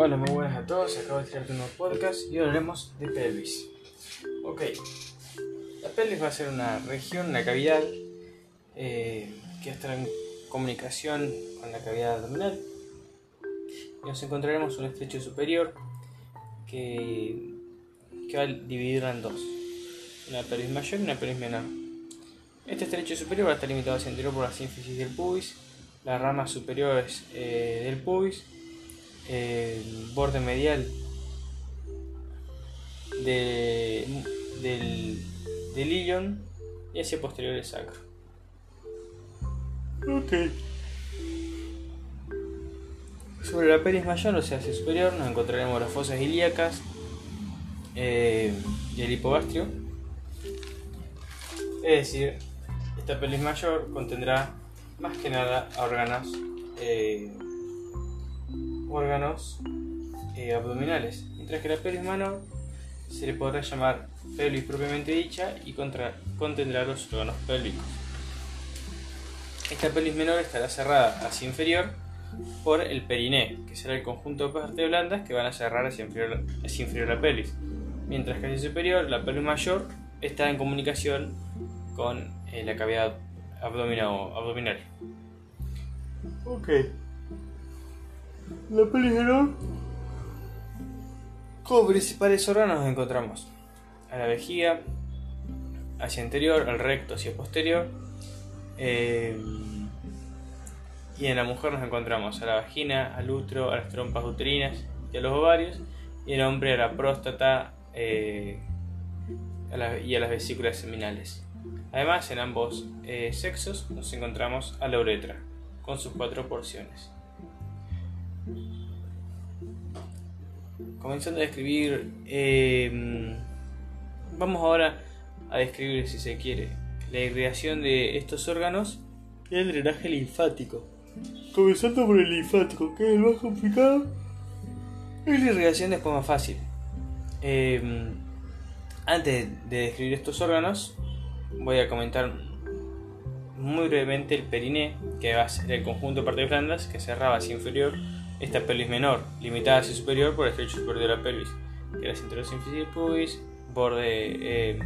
Hola, muy buenas a todos. Acabo de crear un nuevo podcast y hablaremos de pelvis. Ok, la pelvis va a ser una región, una cavidad eh, que está en comunicación con la cavidad abdominal. Nos encontraremos un estrecho superior que, va a dividirla en dos: una pelvis mayor y una pelvis menor. Este estrecho superior va a estar limitado hacia el interior por la sínfisis del pubis, las ramas superiores eh, del pubis el borde medial de, del, del ilion y hacia posterior el sacro. Ok. Sobre la peris mayor, o sea, hacia superior, nos encontraremos las fosas ilíacas eh, y el hipogastrio. Es decir, esta pelis mayor contendrá más que nada órganos eh, órganos eh, abdominales, mientras que la pelvis menor se le podrá llamar pelvis propiamente dicha y contendrá los órganos pélvicos. Esta pelvis menor estará cerrada hacia inferior por el periné, que será el conjunto de partes blandas que van a cerrar hacia inferior, inferior la pelvis, mientras que hacia superior la pelvis mayor está en comunicación con eh, la cavidad abdominal. abdominal. Ok. La menor Como principales órganos nos encontramos a la vejiga, hacia anterior, al recto hacia posterior. Eh, y en la mujer nos encontramos a la vagina, al útero, a las trompas uterinas y a los ovarios. Y en el hombre a la próstata eh, y a las vesículas seminales. Además, en ambos eh, sexos nos encontramos a la uretra, con sus cuatro porciones. Comenzando a describir, eh, vamos ahora a describir, si se quiere, la irrigación de estos órganos y el drenaje linfático. Comenzando por el linfático, que es el más complicado. Es la irrigación después más fácil. Eh, antes de describir estos órganos, voy a comentar muy brevemente el periné, que va a ser el conjunto de partes blandas que cerraba hacia inferior esta pelvis menor, limitada hacia superior por el estrecho superior de la pelvis, que era cinturón del pubis, borde eh,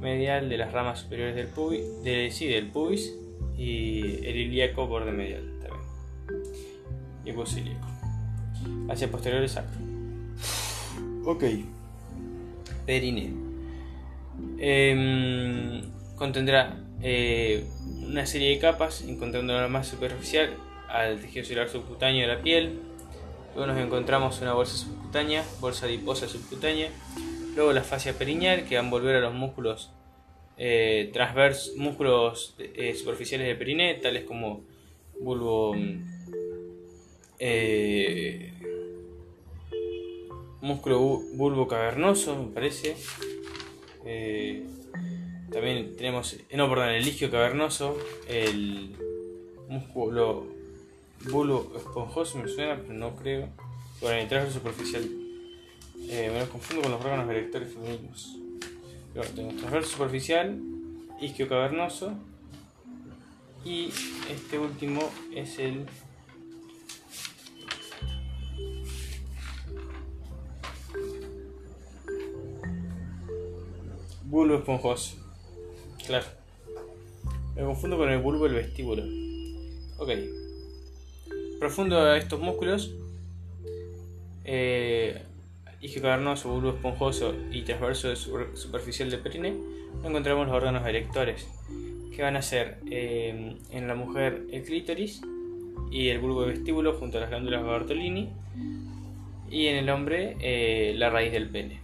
medial de las ramas superiores del pubis, de, sí, del pubis y el ilíaco borde medial también. Y pus ilíaco. Hacia posterior el sacro. Ok. Perine. Em, contendrá eh, una serie de capas, encontrando la más superficial al tejido celular subcutáneo de la piel. Luego nos encontramos una bolsa subcutánea, bolsa adiposa subcutánea. Luego la fascia perineal que va a envolver a los músculos eh, músculos eh, superficiales del periné, tales como bulbo, eh, músculo bulbo cavernoso, me parece. Eh, también tenemos, no, perdón, el isquio cavernoso, el músculo bulbo esponjoso me suena, pero no creo. Bueno, el transverso superficial. Eh, me lo confundo con los órganos erectores femeninos. Pero tenemos transverso superficial, isquio cavernoso. Y este último es el bulbo esponjoso. Claro. Me confundo con el bulbo del vestíbulo. Ok profundo de estos músculos, eh, cavernoso, bulbo esponjoso y transverso superficial del perine, encontramos los órganos erectores, que van a ser eh, en la mujer el clítoris y el bulbo de vestíbulo junto a las glándulas Bartolini, y en el hombre eh, la raíz del pene.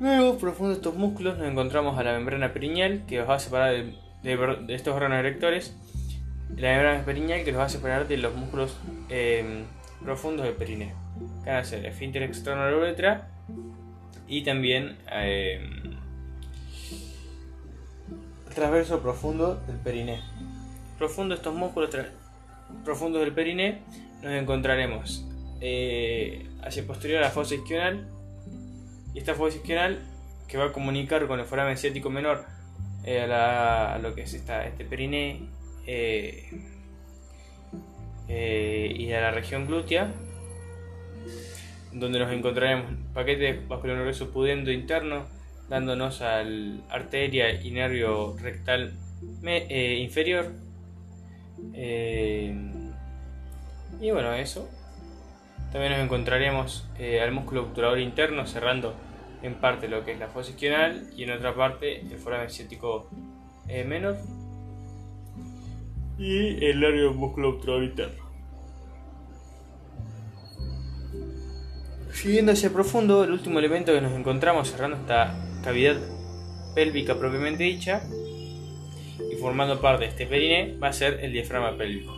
Luego, profundo de estos músculos, nos encontramos a la membrana perineal que los va a separar de, estos órganos erectores. La membrana perineal que los va a separar de los músculos em, profundos del perineo. Que van a ser esfínter externo de la uretra y también eh, transverso profundo del perineo. Profundo estos músculos profundos del perineo nos encontraremos eh, hacia posterior a la fosa isquional y esta fosa isquional que va a comunicar con el foramen ciático menor eh, a, lo que es esta, este periné eh, eh, y a la región glútea, donde nos encontraremos paquete vascular pudendo interno, dándonos al arteria y nervio rectal inferior. y bueno, eso. También nos encontraremos al músculo obturador interno cerrando en parte lo que es la fosa isquional y en otra parte el foramen ciático menor y el área músculo interno. Siguiendo hacia profundo, el último elemento que nos encontramos cerrando esta cavidad pélvica propiamente dicha y formando parte de este periné va a ser el diafragma pélvico,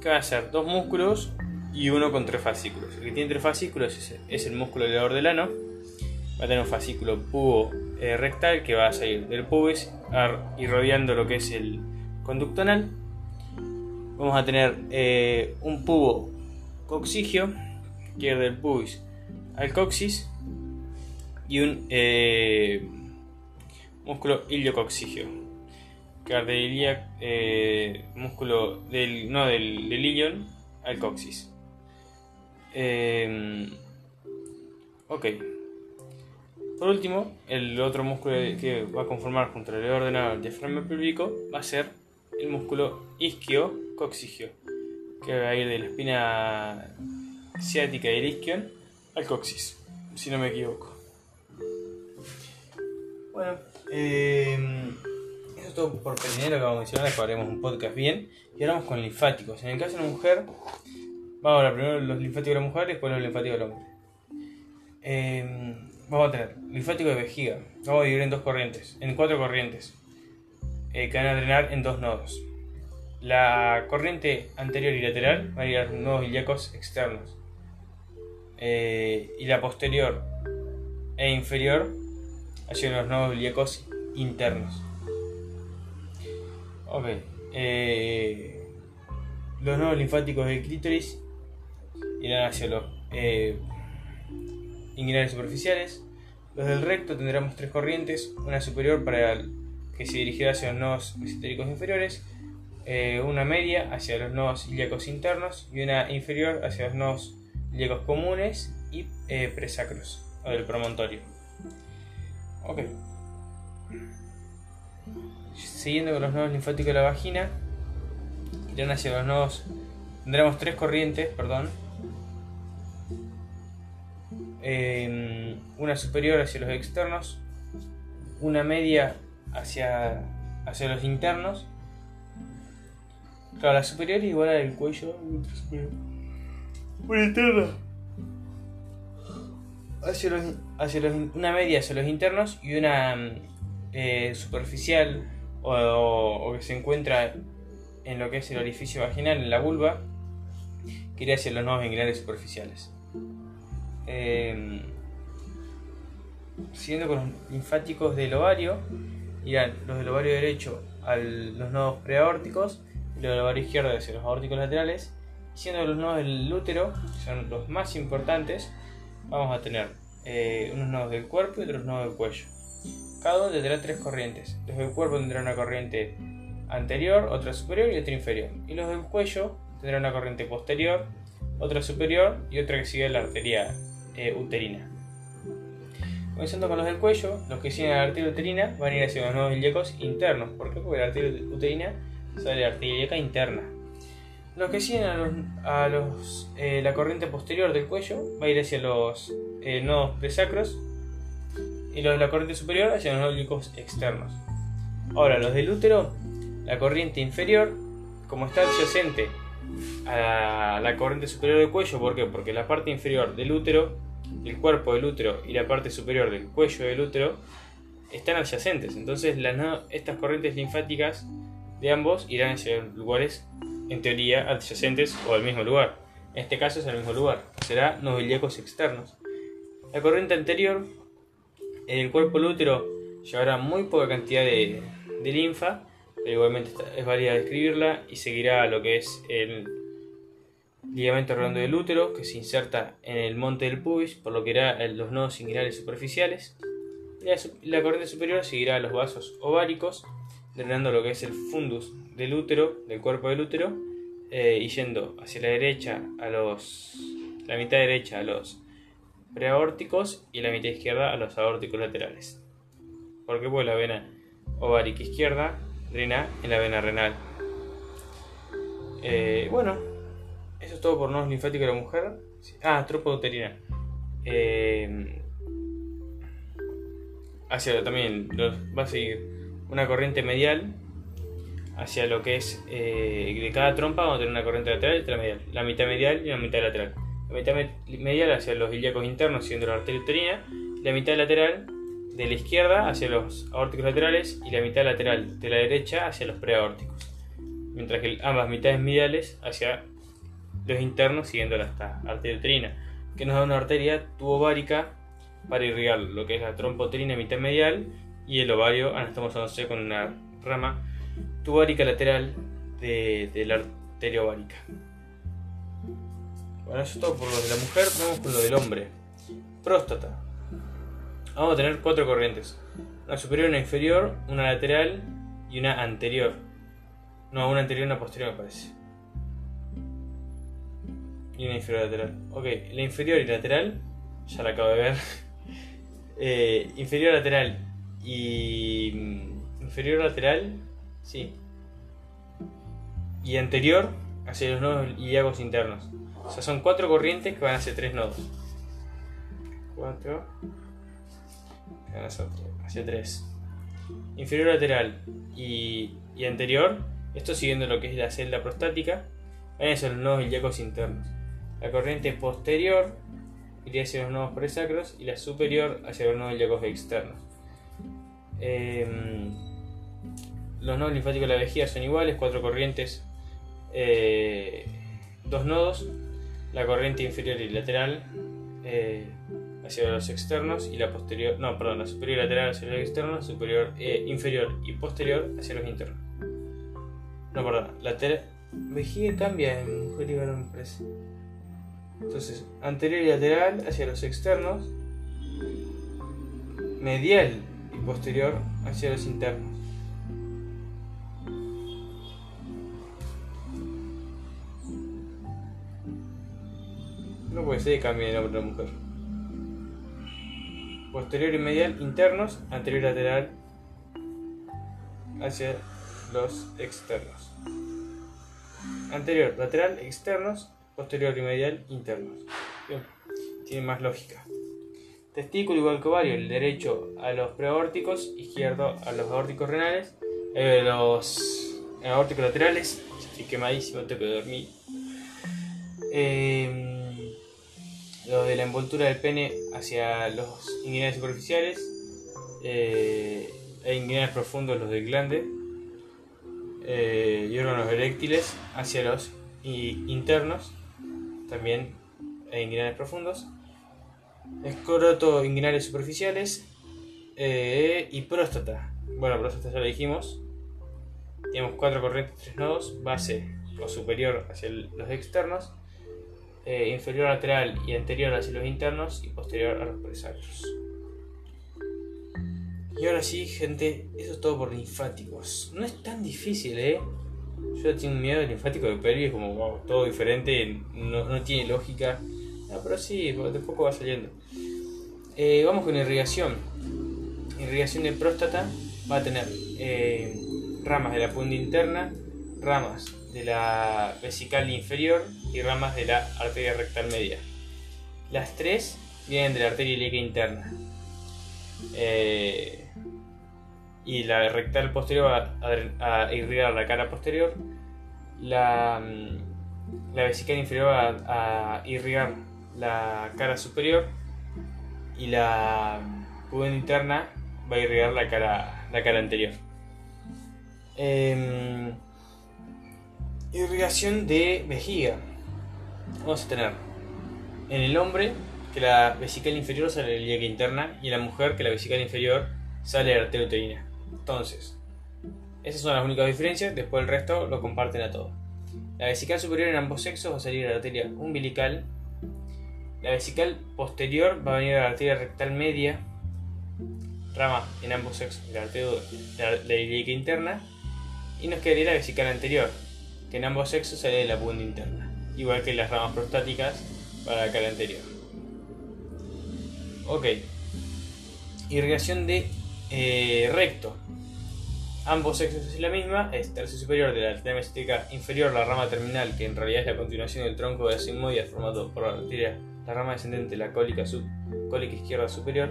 que va a ser dos músculos y uno con tres fascículos. El que tiene tres fascículos es el músculo elevador del ano, va a tener un fascículo pubo eh, rectal que va a salir del pubis y rodeando lo que es el conducto anal vamos a tener eh, un pubo coxigio, que es del pubis al coxis, y un eh, músculo iliocoxigio, que es del eh, músculo del, no, del, ilion al coxis. ok. Por último, el otro músculo que va a conformar junto al ordenado del diafragma público va a ser el músculo isquio coxigio, que va a ir de la espina ciática y el isquion al coxis, si no me equivoco. Bueno, eh, eso es todo por perinero que vamos a mencionar, después un podcast bien. Y ahora vamos con linfáticos. En el caso de una mujer, vamos a ver primero los linfáticos de la mujer y después los linfáticos del hombre. Eh, vamos a tener linfático de vejiga. Vamos a dividir en dos corrientes, en cuatro corrientes, eh, que van a drenar en dos nodos. La corriente anterior y lateral va a ir a los nodos ilíacos externos. Eh, y la posterior e inferior hacia los nodos ilíacos internos. Ok. Eh, los nodos linfáticos del clítoris irán hacia los inguinales superficiales. Los del recto tendremos tres corrientes, una superior para que se dirigirá hacia los nodos mesentéricos inferiores eh, una media hacia los nodos ilíacos internos y una inferior hacia los nodos ilíacos comunes y eh, presacros o del promontorio. Ok. Siguiendo con los nodos linfáticos de la vagina, irán hacia los nodos. Tendremos tres corrientes, perdón. Em, una superior hacia los externos, una media hacia, hacia los internos Claro, la superior igual a del cuello. Una interna. Hacia los, hacia los, una media hacia los internos y una eh, superficial o, que se encuentra en lo que es el orificio vaginal, en la vulva, que iría hacia los nodos inguinales superficiales. Em, siguiendo con los linfáticos del ovario, irán los del ovario derecho a los nodos preaórticos del ovario izquierdo hacia los aórticos laterales, siendo los nodos del útero, que son los más importantes, vamos a tener eh, unos nodos del cuerpo y otros nodos del cuello. Cada uno tendrá tres corrientes. Los del cuerpo tendrán una corriente anterior, otra superior y otra inferior. Y los del cuello tendrán una corriente posterior, otra superior y otra que sigue la arteria eh, uterina. Comenzando con los del cuello, los que siguen a la arteria uterina van a ir hacia los nodos ilíacos internos. ¿Por qué? Porque la arteria uterina sale arteria interna. Los que siguen a, los, eh, la corriente posterior del cuello va a ir hacia los eh, nodos presacros y los de la corriente superior hacia los nodos externos. Ahora, los del útero, la corriente inferior, como está adyacente a la corriente superior del cuello, ¿por qué? Porque la parte inferior del útero, el cuerpo del útero y la parte superior del cuello del útero están adyacentes. Entonces, las, estas corrientes linfáticas de ambos irán hacia lugares en teoría adyacentes o al mismo lugar. En este caso es al mismo lugar, será nodos externos. La corriente anterior en el cuerpo del útero llevará muy poca cantidad de, linfa, pero igualmente es válida describirla y seguirá lo que es el ligamento redondo del útero que se inserta en el monte del pubis, por lo que irá los nodos inguinales superficiales. La, la corriente superior seguirá los vasos ováricos drenando lo que es el fundus del útero, del cuerpo del útero, eh, y yendo hacia la derecha a los. la mitad derecha a los preaórticos y la mitad izquierda a los aórticos laterales. ¿Por qué? Porque la vena ovárica izquierda en la vena renal. Eh, bueno, eso es todo por nodos linfáticos de la mujer. Ah, tropa uterina. Eh, hacia también va a seguir una corriente medial hacia lo que es eh, de cada trompa vamos a tener una corriente lateral y otra medial la mitad medial y la mitad lateral la mitad medial hacia los ilíacos internos siendo la arteria uterina la mitad lateral de la izquierda hacia los aórticos laterales y la mitad lateral de la derecha hacia los preaórticos mientras que ambas mitades mediales hacia los internos siguiendo la arteria uterina que nos da una arteria tubovárica para irrigar lo que es la trompa uterina mitad medial y el ovario, estamos hablando con una rama tubárica lateral de, la arteria ovárica. Bueno, eso es todo por lo de la mujer, vamos con lo del hombre. Próstata. Vamos a tener cuatro corrientes. Una superior, una inferior, una lateral y una anterior. No, una anterior y una posterior me parece. Y una inferior lateral. Ok, la inferior y lateral, ya la acabo de ver. Eh, inferior lateral y. Mm, inferior lateral, sí. Y anterior hacia los nodos ilíacos internos. O sea, son cuatro corrientes que van hacia tres nodos. Cuatro. Hacia tres. Inferior lateral y, y anterior. Esto siguiendo lo que es la celda prostática. Van hacia los nodos ilíacos internos. La corriente posterior iría hacia los nodos presacros y la superior hacia los nodos ilíacos externos. Em, los nodos linfáticos de la vejiga son iguales, cuatro corrientes, eh, dos nodos, la corriente inferior y lateral eh, hacia los externos y la posterior, no, perdón, la superior lateral hacia los externos, superior, eh, inferior y posterior hacia los internos. No, perdón, lateral, vejiga cambia en mujer y varón, parece. Entonces, anterior y lateral hacia los externos, medial y posterior hacia los internos. No puede ser que cambie de la mujer. Posterior y medial internos, anterior y lateral hacia los externos. Anterior, lateral, externos, posterior y medial internos. Tiene más lógica. Testículo igual que ovario, el derecho a los preaórticos, izquierdo a los aórticos renales, eh, los aórticos laterales, estoy quemadísimo, tengo que dormir. Eh, los de la envoltura del pene hacia los inguinales superficiales eh, e inguinales profundos, los del glande, eh, y órganos eréctiles hacia los internos también en inguinales profundos, escroto inguinales superficiales eh, y próstata. Bueno, próstata ya lo dijimos. Tenemos cuatro corrientes, tres nodos, base o superior hacia los externos, eh, inferior lateral y anterior hacia los internos y posterior a los presacros. Y ahora sí, gente, eso es todo por linfáticos. No es tan difícil, ¿eh? Yo tengo miedo del linfático de Peri, es como todo diferente, no, tiene lógica. pero sí, de poco va saliendo. Eh, vamos con irrigación. Irrigación de próstata va a tener eh, ramas de la punta interna, ramas de la vesical inferior y ramas de la arteria rectal media. Las tres vienen de la arteria ilíaca interna. Eh, y la rectal posterior va a, irrigar la cara posterior, la, mm, la inferior va a, irrigar la cara superior y la pubenda interna va a irrigar la cara, la cara anterior. Em, irrigación de vejiga. Vamos a tener en el hombre que la vesical inferior sale la ilíaca interna y en la mujer que la vesical inferior sale la arteria uterina. Entonces, esas son las únicas diferencias, después el resto lo comparten a todo. La vesical superior en ambos sexos va a salir de la arteria umbilical. La vesical posterior va a venir a la arteria rectal media. rama en ambos sexos de la arteria interna. Y nos quedaría la vesical anterior, que en ambos sexos sale de la punta interna, igual que las ramas prostáticas para la cara anterior. Ok. Irrigación de eh, recto. Ambos sexos es la misma, es tercio superior de la arteria mesótica inferior, la rama terminal, que en realidad es la continuación del tronco de la formado por la arteria, la rama descendente, la cólica, sub, izquierda superior,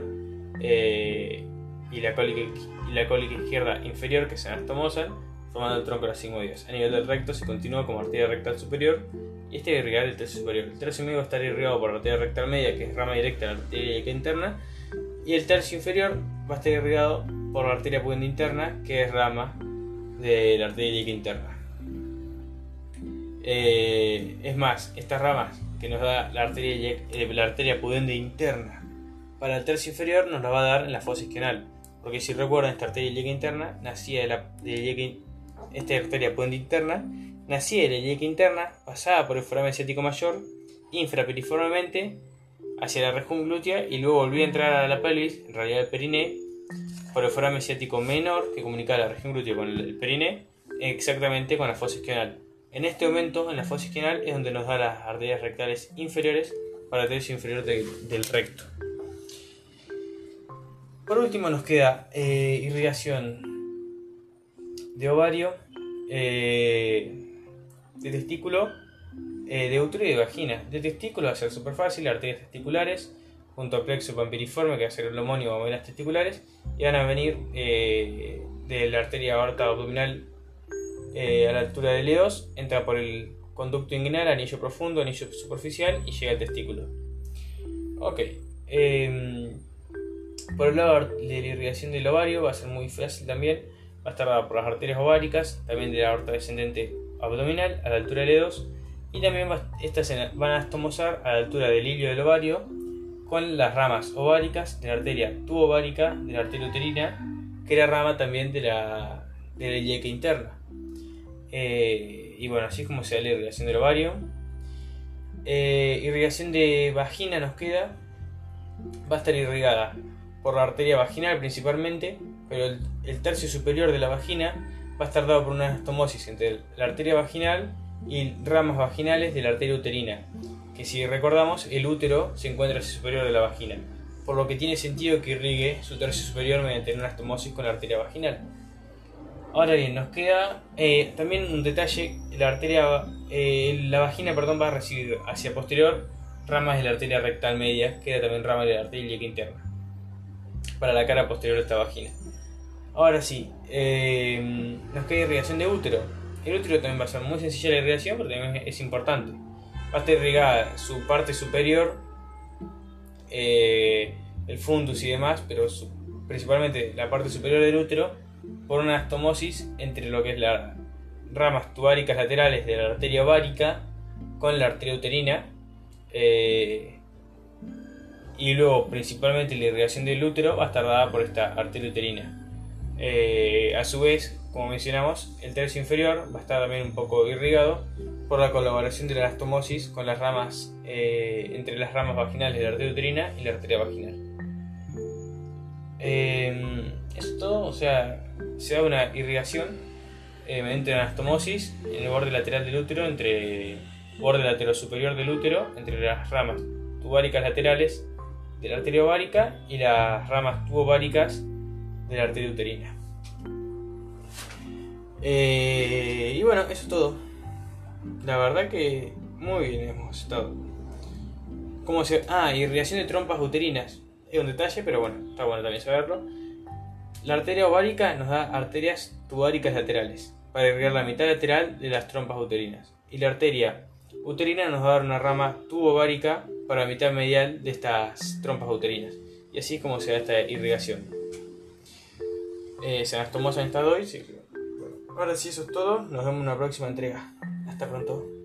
eh, y, la cólica, y la cólica izquierda inferior, que se anastomosan, formando el tronco de las sigmoides. A nivel del recto se continúa como arteria rectal superior, y este irrigar el tercio superior. El tercio medio estar irrigado por la arteria rectal media, que es rama directa de la arteria interna, y el tercio inferior va a estar irrigado por la arteria pudenda interna, que es rama de la arteria interna. Eh, es más, estas ramas que nos da la arteria, eh, la arteria interna para el tercio inferior nos la va a dar en la fosa isquional. Porque si recuerdan, esta arteria ilíaca interna nacía de la de esta arteria pudenda interna nacía de la ilíaca interna, pasaba por el foramen asiático mayor, infraperiformemente hacia la región glútea y luego volvía a entrar a la pelvis, en realidad el periné, por el foramen asiático menor que comunicaba la región glútea con el periné, exactamente con la fosa isquional. En este momento, en la fosa isquional, es donde nos da las arterias rectales inferiores para el tercio inferior del recto. Por último nos queda eh, irrigación de ovario, eh, de testículo, eh, de útero y de vagina. De testículo va a ser súper fácil, arterias testiculares, junto al plexo pampiriforme, que va a ser el homónimo a venas testiculares, y van a venir eh, de la arteria aorta abdominal a la altura del E2, entra por el conducto inguinal, anillo profundo, anillo superficial y llega al testículo. Ok. Em, por el lado de la irrigación del ovario va a ser muy fácil también. Va a estar dada por las arterias ováricas, también de la aorta descendente abdominal a la altura del E2 y también estas van a estomosar a la altura del hilio del ovario con las ramas ováricas de la arteria tubovárica de la arteria uterina que era rama también de la, de la interna. Eh, y bueno así es como se da la irrigación del ovario. Eh, irrigación de vagina nos queda. Va a estar irrigada por la arteria vaginal principalmente pero el, el tercio superior de la vagina va a estar dado por una anastomosis entre la arteria vaginal y ramas vaginales de la arteria uterina, que si recordamos el útero se encuentra hacia superior de la vagina, por lo que tiene sentido que irrigue su tercio superior mediante una anastomosis con la arteria vaginal. Ahora bien, nos queda eh, también un detalle, la arteria, eh, la vagina perdón, va a recibir hacia posterior ramas de la arteria rectal media, queda también rama de la arteria interna, para la cara posterior de esta vagina. Ahora sí, nos queda irrigación de útero. El útero también va a ser muy sencilla la irrigación, pero también es importante. Va a estar irrigada su parte superior, eh, el fundus y demás, pero principalmente la parte superior del útero, por una astomosis entre lo que es las ramas tubáricas laterales de la arteria ovárica con la arteria uterina. Eh, y luego, principalmente, la irrigación del útero va a estar dada por esta arteria uterina. Eh, a su vez, como mencionamos, el tercio inferior va a estar también un poco irrigado por la colaboración de la anastomosis con las ramas eh, entre las ramas vaginales de la arteria uterina y la arteria vaginal. Eh, esto, o sea, se da una irrigación eh, mediante una anastomosis en el borde lateral del útero, entre borde lateral superior del útero, entre las ramas tubáricas laterales de la arteria ovárica y las ramas tubováricas de la arteria uterina. Eh, y bueno, eso es todo. La verdad que muy bien hemos estado. ¿Cómo se.? Ah, irrigación de trompas uterinas. Es un detalle, pero bueno, está bueno también saberlo. La arteria ovárica nos da arterias tubáricas laterales para irrigar la mitad lateral de las trompas uterinas. Y la arteria uterina nos va a dar una rama tubovárica para la mitad medial de estas trompas uterinas. Y así es como se da esta irrigación eh, se anastomosa en estado y ahora sí, eso es todo. Nos vemos en una próxima entrega. Hasta pronto.